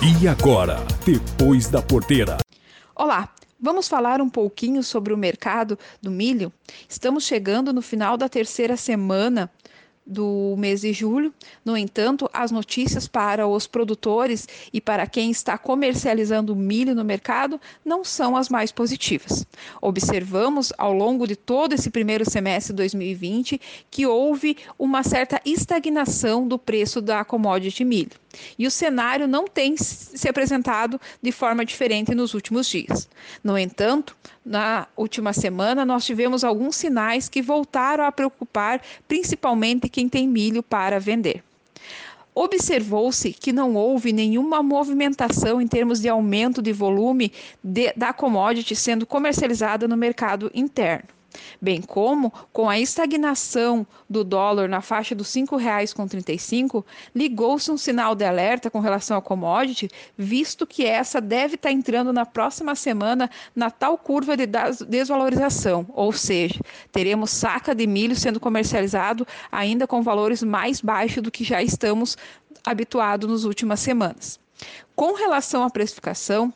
E agora, depois da porteira. Olá, vamos falar um pouquinho sobre o mercado do milho? Estamos chegando no final da terceira semana do mês de julho. No entanto, as notícias para os produtores e para quem está comercializando milho no mercado não são as mais positivas. Observamos ao longo de todo esse primeiro semestre de 2020 que houve uma certa estagnação do preço da commodity milho. E o cenário não tem se apresentado de forma diferente nos últimos dias. No entanto, na última semana, nós tivemos alguns sinais que voltaram a preocupar principalmente quem tem milho para vender. Observou-se que não houve nenhuma movimentação em termos de aumento de volume de, da commodity sendo comercializada no mercado interno bem como com a estagnação do dólar na faixa dos R$ 5,35, ligou-se um sinal de alerta com relação à commodity, visto que essa deve estar entrando na próxima semana na tal curva de desvalorização, ou seja, teremos saca de milho sendo comercializado ainda com valores mais baixos do que já estamos habituados nas últimas semanas. Com relação à precificação,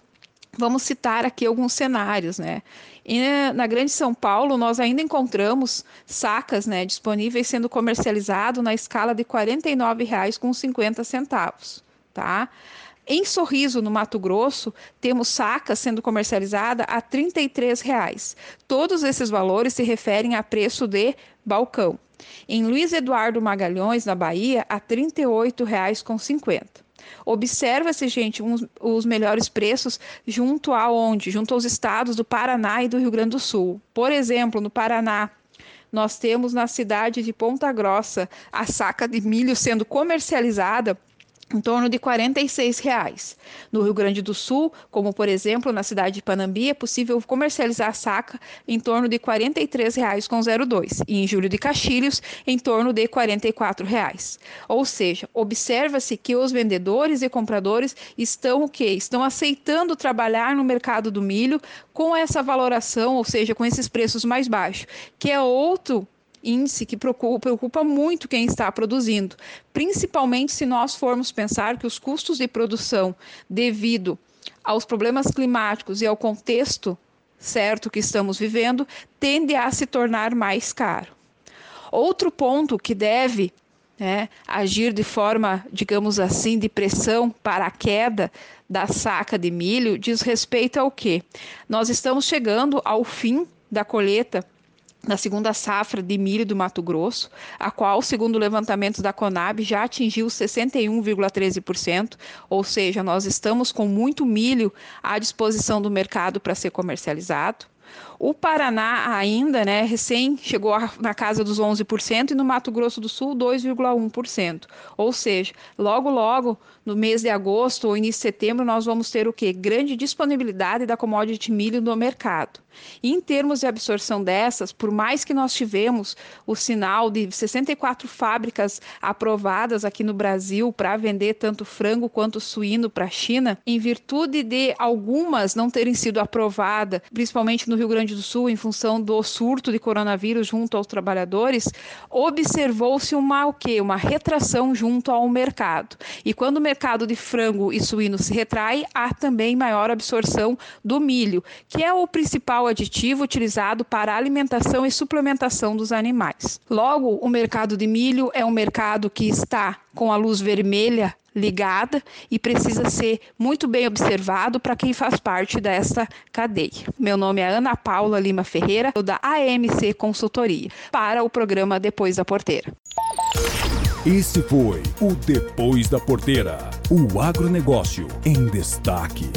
Vamos citar aqui alguns cenários, né? E na Grande São Paulo, nós ainda encontramos sacas né, disponíveis sendo comercializado na escala de R$ 49,50, tá? Em Sorriso, no Mato Grosso, temos sacas sendo comercializada a R$ 33,00. Todos esses valores se referem a preço de balcão. Em Luiz Eduardo Magalhães, na Bahia, a R$ 38,50. Observa-se, gente, uns, os melhores preços junto a onde? Junto aos estados do Paraná e do Rio Grande do Sul. Por exemplo, no Paraná, nós temos na cidade de Ponta Grossa a saca de milho sendo comercializada em torno de 46 reais. No Rio Grande do Sul, como por exemplo na cidade de Panambi, é possível comercializar saca em torno de R$ 43,02 e em Júlio de Castilhos em torno de 44 reais. Ou seja, observa-se que os vendedores e compradores estão o quê? Estão aceitando trabalhar no mercado do milho com essa valoração, ou seja, com esses preços mais baixos, que é outro índice que preocupa, preocupa muito quem está produzindo, principalmente se nós formos pensar que os custos de produção, devido aos problemas climáticos e ao contexto certo que estamos vivendo, tende a se tornar mais caro. Outro ponto que deve né, agir de forma, digamos assim, de pressão para a queda da saca de milho diz respeito ao que? Nós estamos chegando ao fim da colheita na segunda safra de milho do Mato Grosso, a qual, segundo o levantamento da Conab, já atingiu 61,13%, ou seja, nós estamos com muito milho à disposição do mercado para ser comercializado. O Paraná ainda, né, recém chegou na casa dos 11% e no Mato Grosso do Sul 2,1%. Ou seja, logo logo no mês de agosto ou início de setembro nós vamos ter o que? Grande disponibilidade da commodity milho no mercado. E em termos de absorção dessas, por mais que nós tivemos o sinal de 64 fábricas aprovadas aqui no Brasil para vender tanto frango quanto suíno para a China, em virtude de algumas não terem sido aprovadas, principalmente no Rio Grande do Sul, em função do surto de coronavírus junto aos trabalhadores, observou-se uma o quê? Uma retração junto ao mercado. E quando o mercado de frango e suíno se retrai, há também maior absorção do milho, que é o principal aditivo utilizado para alimentação e suplementação dos animais. Logo, o mercado de milho é um mercado que está com a luz vermelha ligada e precisa ser muito bem observado para quem faz parte dessa cadeia. Meu nome é Ana Paula Lima Ferreira, da AMC Consultoria, para o programa Depois da Porteira. Esse foi o Depois da Porteira, o agronegócio em destaque.